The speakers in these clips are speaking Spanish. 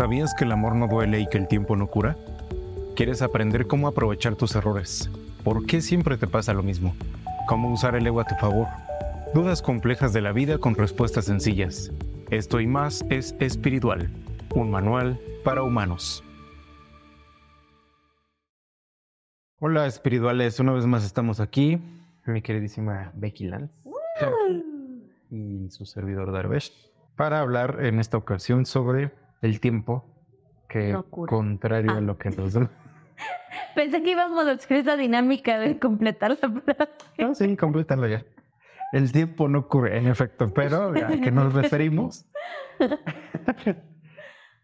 ¿Sabías que el amor no duele y que el tiempo no cura? ¿Quieres aprender cómo aprovechar tus errores? ¿Por qué siempre te pasa lo mismo? ¿Cómo usar el ego a tu favor? Dudas complejas de la vida con respuestas sencillas. Esto y más es Espiritual, un manual para humanos. Hola espirituales, una vez más estamos aquí, mi queridísima Becky Lance y su servidor Darvesh, para hablar en esta ocasión sobre el tiempo, que contrario a Ah. lo que nos. Pensé que íbamos a hacer esa dinámica de completar la frase. No, sí, complétalo ya. El tiempo no ocurre, en efecto, pero a qué nos referimos?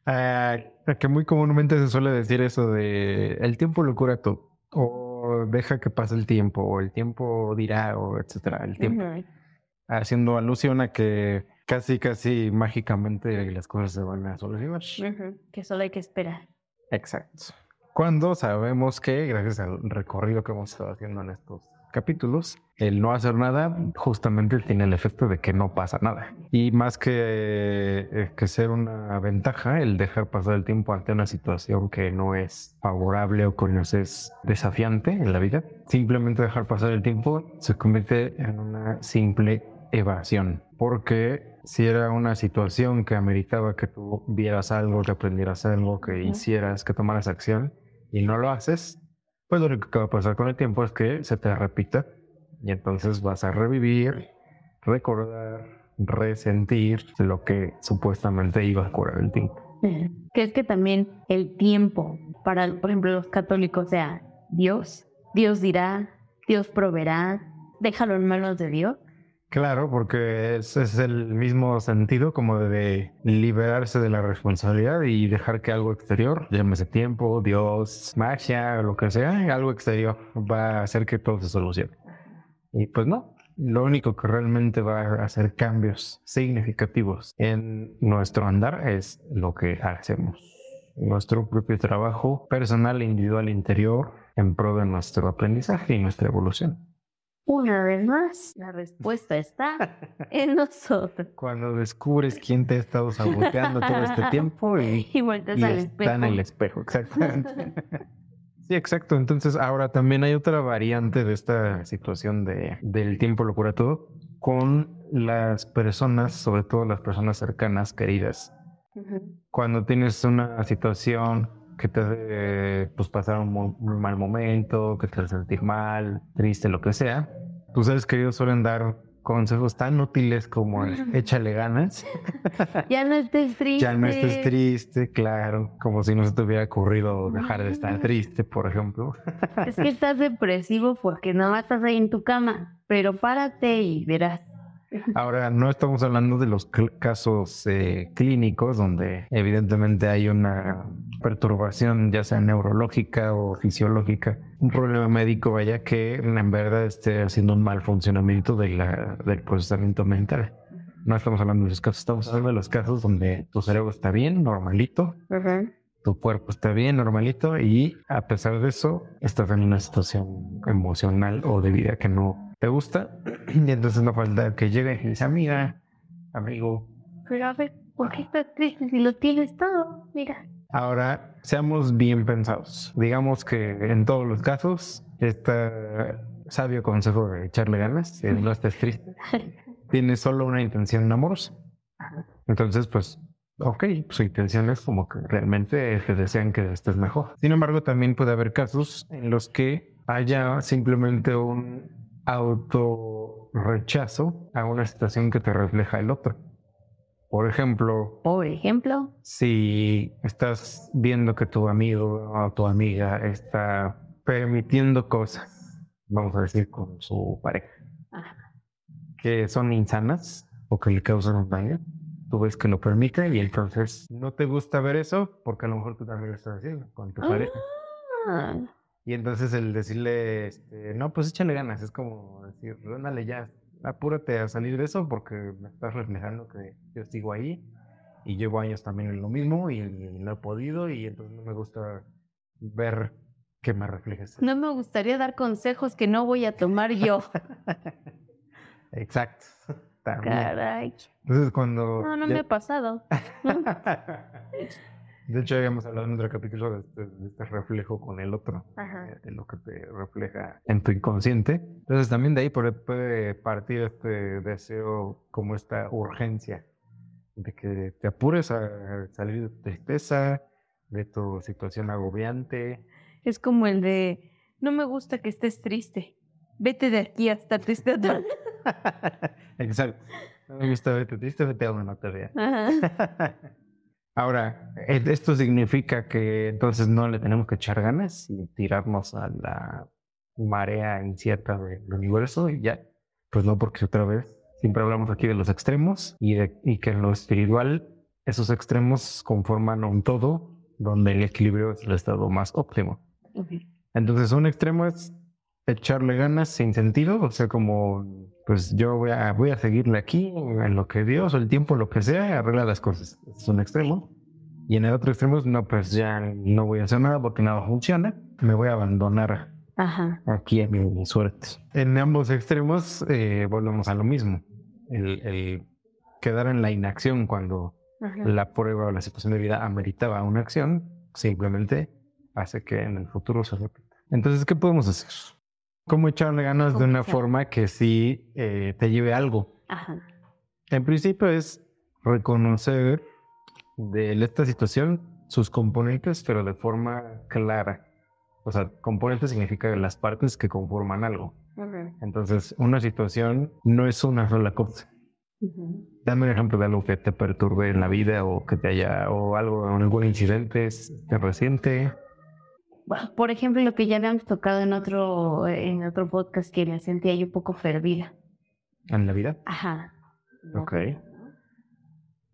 Ah, a que muy comúnmente se suele decir eso de el tiempo lo cura todo, o deja que pase el tiempo, o el tiempo dirá, o etcétera, el tiempo. Haciendo alusión a que casi, casi mágicamente las cosas se van a solucionar. Ujú, Que solo hay que esperar. Exacto. Cuando sabemos que, gracias al recorrido que hemos estado haciendo en estos capítulos, el no hacer nada justamente tiene el efecto de que no pasa nada. Y más que, eh, que ser una ventaja, el dejar pasar el tiempo ante una situación que no es favorable o que nos es desafiante en la vida, simplemente dejar pasar el tiempo se convierte en una simple evasión. Porque si era una situación que ameritaba que tú vieras algo, que aprendieras algo, que Ujú. hicieras, que tomaras acción y no lo haces, pues lo único que va a pasar con el tiempo es que se te repita y entonces vas a revivir, recordar, resentir lo que supuestamente iba a curar el tiempo. Ujú. Que es que también el tiempo para, por ejemplo, los católicos, sea, Dios, Dios dirá, Dios proveerá, déjalo en manos de Dios. Claro, porque ese es el mismo sentido como de liberarse de la responsabilidad y dejar que algo exterior, llámese tiempo, Dios, magia, lo que sea, algo exterior va a hacer que todo se solucione. Y pues no, lo único que realmente va a hacer cambios significativos en nuestro andar es lo que hacemos. Nuestro propio trabajo personal, individual, interior, en pro de nuestro aprendizaje y nuestra evolución. Una vez más, la respuesta está en nosotros. Cuando descubres quién te ha estado saboteando todo este tiempo y, Y vueltas y al está en espejo. el espejo, exactamente. Sí, exacto. Entonces, ahora también hay otra variante de esta situación de, del tiempo lo cura todo con las personas, sobre todo las personas cercanas, queridas. Cuando tienes una situación que te hace pues, pasar un, mal momento, que te hace sentir mal, triste, lo que sea, tus seres queridos suelen dar consejos tan útiles como el, échale ganas, Ya no estés triste. ya no estés triste, claro, como si no se te hubiera ocurrido dejar de estar triste, por ejemplo. Es que estás depresivo porque nada más estás ahí en tu cama. Pero párate y verás. Ahora, no estamos hablando de los casos eh, clínicos donde evidentemente hay una perturbación, ya sea neurológica o fisiológica, un problema médico, vaya que en verdad esté haciendo un mal funcionamiento de la- del procesamiento mental. No estamos hablando de esos casos, estamos hablando de los casos donde tu cerebro está bien, normalito, tu cuerpo está bien, normalito, y a pesar de eso, estás en una situación emocional o de vida que no te gusta, y entonces no falta que llegue y dice, amiga, amigo, Pero a ver, ¿por qué estás triste si lo tienes todo? Mira. ahora seamos bien pensados. Digamos que en todos los casos, este sabio consejo de echarle ganas, si no estés triste, tienes solo una intención amorosa. Entonces, pues, ok, su intención es como que realmente te desean que estés mejor. Sin embargo, también puede haber casos en los que haya simplemente un auto rechazo a una situación que te refleja el otro. Por ejemplo, Por ejemplo. si estás viendo que tu amigo o tu amiga está permitiendo cosas, vamos a decir, con su pareja, Ajá. que son insanas o que le causan un daño, tú ves que lo permite y entonces no te gusta ver eso porque a lo mejor tú también lo estás haciendo con tu pareja. Y entonces el decirle, este, no, pues échale ganas, es como decir, ándale ya, apúrate a salir de eso porque me estás reflejando que yo sigo ahí y llevo años también en lo mismo y, no he podido y entonces no me gusta ver que me reflejes. no me gustaría dar consejos que no voy a tomar yo. Exacto. También. Caray. Entonces cuando... No, no ya- me ha pasado. De hecho, habíamos hablado en otro capítulo de este, de este reflejo con el otro, Ajá. eh, de lo que te refleja en tu inconsciente. Entonces, también de ahí puede- partir este deseo, como esta urgencia, de que te apures a salir de tu tristeza, de tu situación agobiante. Es como el de, no me gusta que estés triste. Vete de aquí hasta triste otra vez". Exacto. No me gusta verte triste, vete a te vea. Ajá. Ahora, esto significa que entonces no le tenemos que echar ganas y tirarnos a la marea incierta del universo y ya. Pues no, porque otra vez siempre hablamos aquí de los extremos y, de, y que en lo espiritual esos extremos conforman un todo donde el equilibrio es el estado más óptimo. Entonces, un extremo es echarle ganas sin sentido, o sea, como, pues yo voy a, voy a seguirle aquí en lo que Dios o el tiempo, lo que sea, arregla las cosas. Es un extremo. Y en el otro extremo, no, pues ya no voy a hacer nada porque nada funciona, me voy a abandonar Ajá. aquí a mi suerte. En ambos extremos, eh, volvemos a lo mismo, el, el quedar en la inacción cuando Ajá. la prueba o la situación de vida ameritaba una acción, simplemente hace que en el futuro se repita. Entonces, ¿qué podemos hacer? ¿Cómo echarle ganas de ¿Cómo una forma que sí eh, te lleve algo? Ajá. En principio es reconocer de esta situación sus componentes, pero de forma clara. O sea, componentes significa las partes que conforman algo. Entonces, una situación no es una sola cosa. Dame un ejemplo de algo que te perturbe en la vida o que te haya, o algo, algún incidente reciente. Por ejemplo, lo que ya habíamos tocado en otro, en otro podcast que me sentía yo un poco fervida. en la vida. Ajá. Ok. En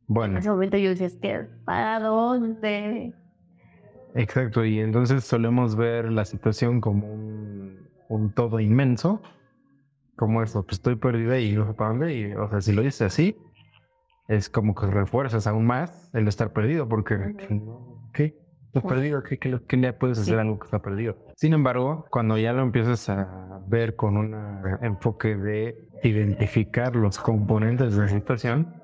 Bueno, ese momento yo decía, es que, ¿para dónde? exacto. Y entonces solemos ver la situación como un, un todo inmenso. Como eso, pues estoy perdida y no sé para dónde. Y, o sea, si lo dices así, es como que refuerzas aún más el estar perdido, porque. ¿qué? Perdido, ¿qué, qué, qué le puedes hacer Sí. algo que está perdido? Sin embargo, cuando ya lo empiezas a ver con un enfoque de identificar los componentes de la situación,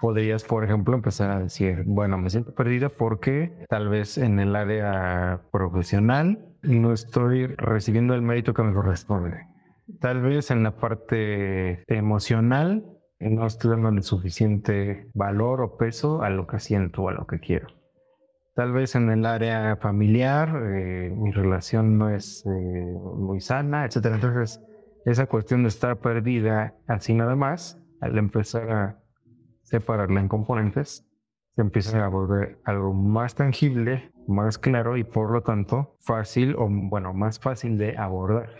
podrías, por ejemplo, empezar a decir, bueno, me siento perdida porque tal vez en el área profesional no estoy recibiendo el mérito que me corresponde. Tal vez en la parte emocional no estoy dando suficiente valor o peso a lo que siento o a lo que quiero. Tal vez en el área familiar eh, mi relación no es eh, muy sana, etcétera. Entonces, esa cuestión de estar perdida así nada más, al empezar a separarla en componentes, se empieza a volver algo más tangible, más claro y por lo tanto fácil o bueno, más fácil de abordar.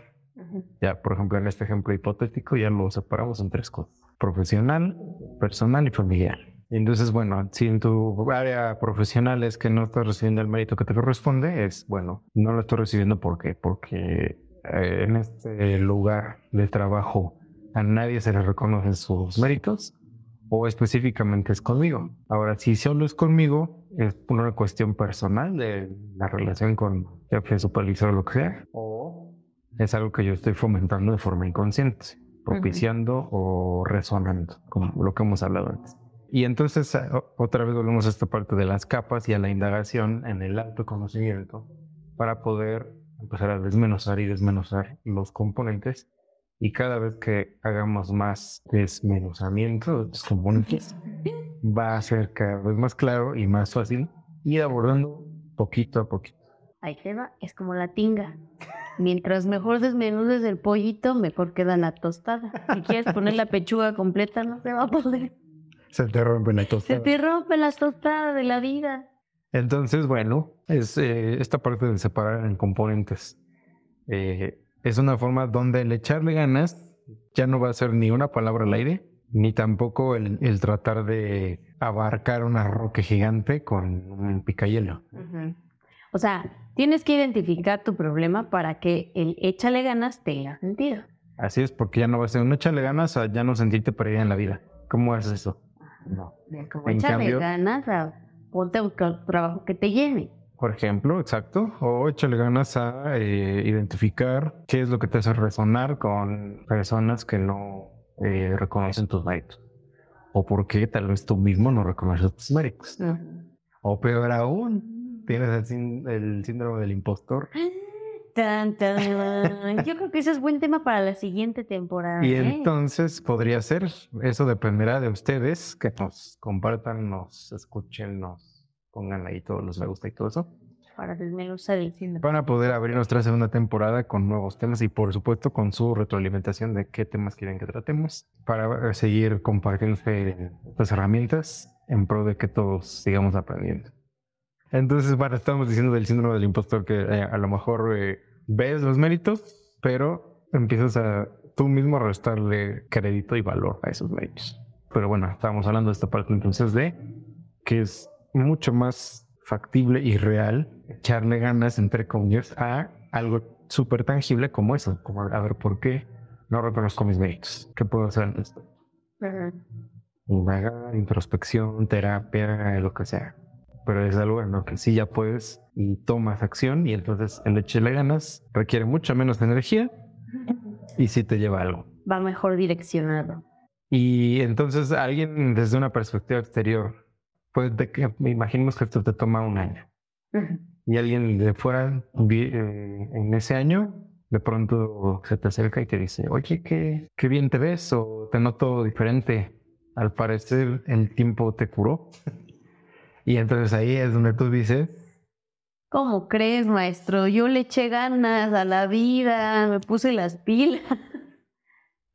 Ya, por ejemplo, en este ejemplo hipotético ya lo separamos en tres cosas. Profesional, personal y familiar. Entonces, bueno, si en tu área profesional es que no estás recibiendo el mérito que te corresponde, es, bueno, no lo estoy recibiendo ¿por qué? porque eh, en este lugar de trabajo a nadie se le reconocen sus méritos o específicamente es conmigo. Ahora, si solo es conmigo, es una cuestión personal de la relación con jefe, supervisor o lo que sea, o es algo que yo estoy fomentando de forma inconsciente, propiciando o resonando, como lo que hemos hablado antes. Y entonces o- otra vez volvemos a esta parte de las capas y a la indagación en el autoconocimiento para poder empezar a desmenuzar y desmenuzar los componentes y cada vez que hagamos más desmenuzamiento de los componentes va a ser cada vez más claro y más fácil ir abordando poquito a poquito. Ahí te va, es como la tinga. Mientras mejor desmenudes el pollito, mejor queda la tostada. Si quieres poner la pechuga completa, no se va a poder. Se te rompe la Se tostada. te rompe la tostada de la vida. Entonces, bueno, es eh, esta parte de separar en componentes. eh, es una forma donde el echarle ganas ya no va a ser ni una palabra al aire, ni tampoco el, el tratar de abarcar una roca gigante con un picayelo. Ujú. O sea, tienes que identificar tu problema para que el échale ganas tenga sentido. Así es, porque ya no va a ser un échale ganas a ya no sentirte perdida en la vida. ¿Cómo es eso? No. Como En échale ganas a ponte a buscar trabajo que te llene. Por ejemplo, exacto. O échale ganas a eh, identificar qué es lo que te hace resonar con personas que no eh, reconocen tus méritos. O por qué tal vez tú mismo no reconoces tus méritos. O peor aún, tienes el, el síndrome del impostor. Tan, tan. Yo creo que ese es buen tema para la siguiente temporada. Y ¿eh? entonces podría ser, eso dependerá de ustedes, que nos compartan, nos escuchen, nos pongan ahí todos los me gusta y todo eso, Para el me gusta del síndrome. para poder abrir nuestra segunda temporada con nuevos temas y por supuesto con su retroalimentación de qué temas quieren que tratemos, para eh, seguir compartiendo estas herramientas en pro de que todos sigamos aprendiendo. Entonces, bueno, estamos diciendo del síndrome del impostor que eh, a lo mejor eh, ves los méritos, pero empiezas a tú mismo a restarle crédito y valor a esos méritos. Pero bueno, estábamos hablando de esta parte entonces de que es mucho más factible y real echarle ganas, entre comillas, a algo súper tangible como eso, como a ver por qué no reconozco mis méritos, qué puedo hacer en esto. Indagar, introspección, terapia, lo que sea. Pero es algo en lo que sí ya puedes y tomas acción y entonces el echarle ganas requiere mucha menos energía y sí te lleva a algo. Va mejor direccionado. Y entonces alguien desde una perspectiva exterior, pues de que me imaginemos que esto te toma un año y alguien de fuera eh, en ese año de pronto se te acerca y te dice, oye, qué, qué bien te ves o te noto diferente. Al parecer el tiempo te curó. Y entonces ahí es donde tú dices, ¿Cómo crees, maestro? Yo le eché ganas a la vida, me puse las pilas.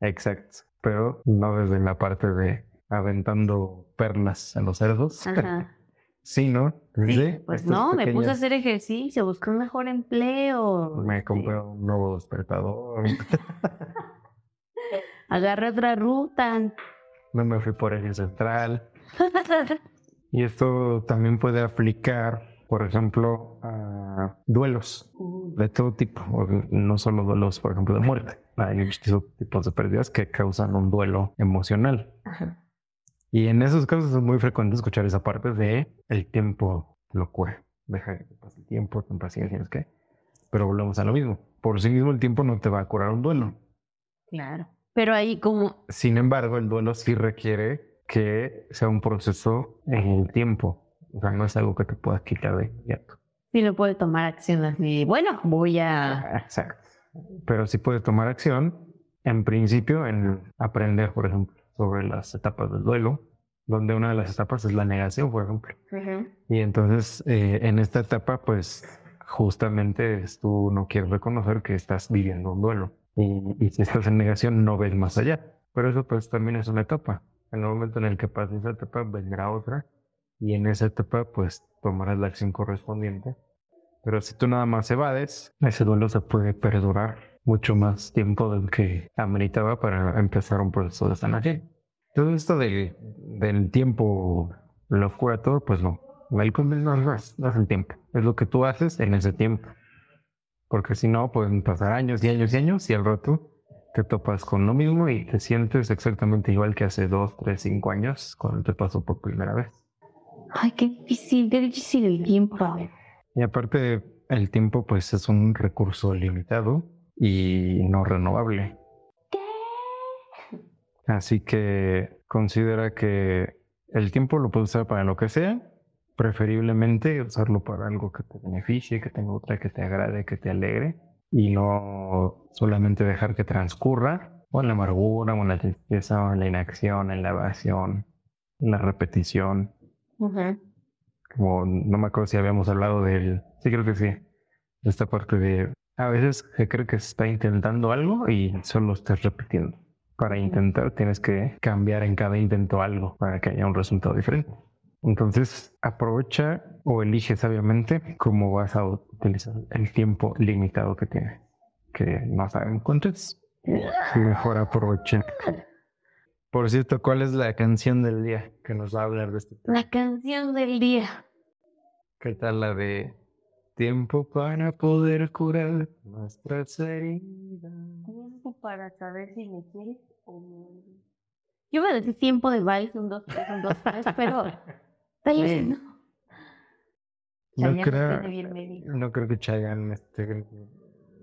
exacto, pero no desde la parte de aventando perlas a los cerdos, Ajá. sino desde Pues no, me puse a hacer ejercicio, busqué un mejor empleo. Me compré un nuevo despertador. Agarré otra ruta. No me fui por eje central. Y esto también puede aplicar, por ejemplo, a duelos de todo tipo, no solo duelos, por ejemplo, de muerte. Hay muchos tipos de pérdidas que causan un duelo emocional. Ajá. Y en esos casos es muy frecuente escuchar esa parte de el tiempo lo cura. Deja que pase el tiempo, ten paciencia, es que. Pero volvemos a lo mismo. Por sí mismo el tiempo no te va a curar un duelo. Claro. Pero ahí como, Sin embargo, el duelo sí requiere que sea un proceso en el tiempo. O sea, no es algo que te puedas quitar de inmediato. si no puede tomar acción así, bueno, voy a... Exacto. Pero sí puedes tomar acción, en principio, en aprender, por ejemplo, sobre las etapas del duelo, donde una de las etapas es la negación, por ejemplo. Ujú. Y entonces, eh, en esta etapa, pues, justamente es tú no quieres reconocer que estás viviendo un duelo. Y, y si estás en negación, no ves más allá. Pero eso, pues, también es una etapa. En el momento en el que pase esa etapa, vendrá otra. Y en esa etapa, pues, tomarás la acción correspondiente. Pero si tú nada más evades, ese duelo se puede perdurar mucho más tiempo del que ameritaba para empezar un proceso de sanación. Todo esto de- del tiempo lo cura todo, pues no. El no no es el tiempo, es lo que tú haces en ese tiempo. Porque si no, pueden pasar años y años y años y al rato te topas con lo mismo y te sientes exactamente igual que hace dos, tres, cinco años cuando te pasó por primera vez. Ay, qué difícil, qué difícil el tiempo. Y aparte, el tiempo pues es un recurso limitado y no renovable. Así que considera que el tiempo lo puedes usar para lo que sea, preferiblemente usarlo para algo que te beneficie, que te nutra, que te agrade, que te alegre y no solamente dejar que transcurra o en la amargura, o en la tristeza, o en la inacción, en la evasión, en la repetición. Como no me acuerdo si habíamos hablado del. Sí, creo que sí. Esta parte de. A veces se cree que se está intentando algo y solo estás repitiendo. Para intentar tienes que cambiar en cada intento algo para que haya un resultado diferente. Entonces, aprovecha o elige sabiamente cómo vas a utilizar el tiempo limitado que tienes. Que no saben cuánto es. Y mejor aprovechen. Por cierto, ¿cuál es la canción del día que nos va a hablar de este tema? La canción del día. ¿Qué tal la de tiempo para poder curar nuestras heridas? Tiempo para saber si me quieres o no. Yo iba a decir tiempo de vals, un, dos, tres, un, dos, tres, pero ¿no? Creo, no creo que Chayanne esté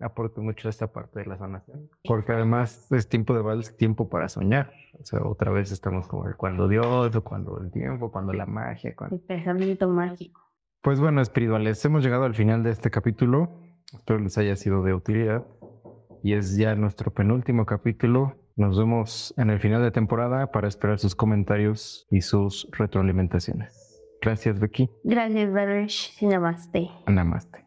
aporta mucho a esta parte de la sanación. Porque además es tiempo de vals, tiempo para soñar. O sea, otra vez estamos como el cuando Dios, o cuando el tiempo, cuando la magia. Cuando... El pensamiento mágico. Pues bueno, espirituales, hemos llegado al final de este capítulo. Espero les haya sido de utilidad. Y es ya nuestro penúltimo capítulo. Nos vemos en el final de temporada para esperar sus comentarios y sus retroalimentaciones. Gracias, Becky. Gracias, Baruch. Namaste. Namaste.